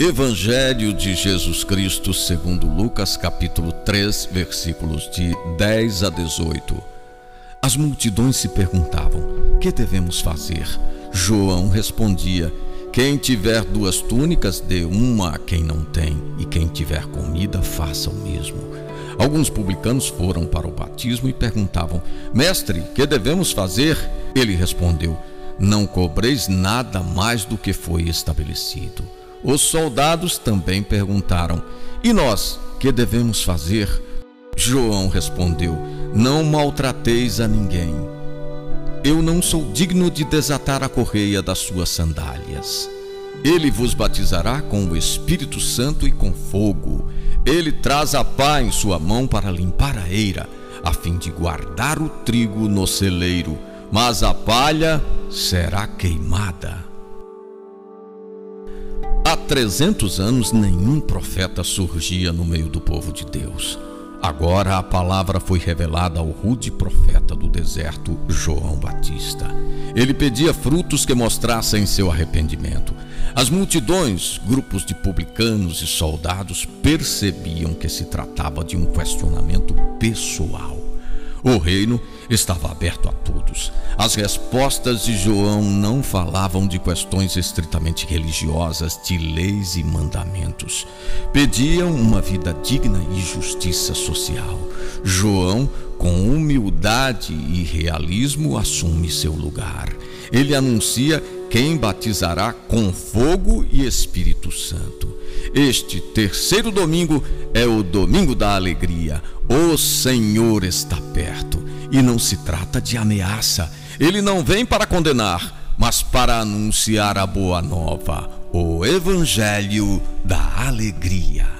Evangelho de Jesus Cristo, segundo Lucas, capítulo 3, versículos de 10 a 18. As multidões se perguntavam: "Que devemos fazer?" João respondia: Quem tiver duas túnicas, dê uma a quem não tem, e quem tiver comida, faça o mesmo. Alguns publicanos foram para o batismo e perguntavam: Mestre, que devemos fazer? Ele respondeu: Não cobreis nada mais do que foi estabelecido. Os soldados também perguntaram: E nós, que devemos fazer? João respondeu: Não maltrateis a ninguém. Eu não sou digno de desatar a correia das suas sandálias. Ele vos batizará com o Espírito Santo e com fogo. Ele traz a pá em sua mão para limpar a eira, a fim de guardar o trigo no celeiro, mas a palha será queimada. Há 300 anos nenhum profeta surgia no meio do povo de Deus. Agora a palavra foi revelada ao rude profeta do deserto, João Batista. Ele pedia frutos que mostrassem seu arrependimento. As multidões, grupos de publicanos e soldados percebiam que se tratava de um questionamento pessoal. O reino estava aberto a todos. As respostas de João não falavam de questões estritamente religiosas, de leis e mandamentos. Pediam uma vida digna e justiça social. João, com humildade e realismo, assume seu lugar. Ele anuncia quem batizará com fogo e Espírito Santo. Este terceiro domingo é o domingo da alegria. O Senhor está perto. E não se trata de ameaça. Ele não vem para condenar, mas para anunciar a boa nova, o Evangelho da alegria.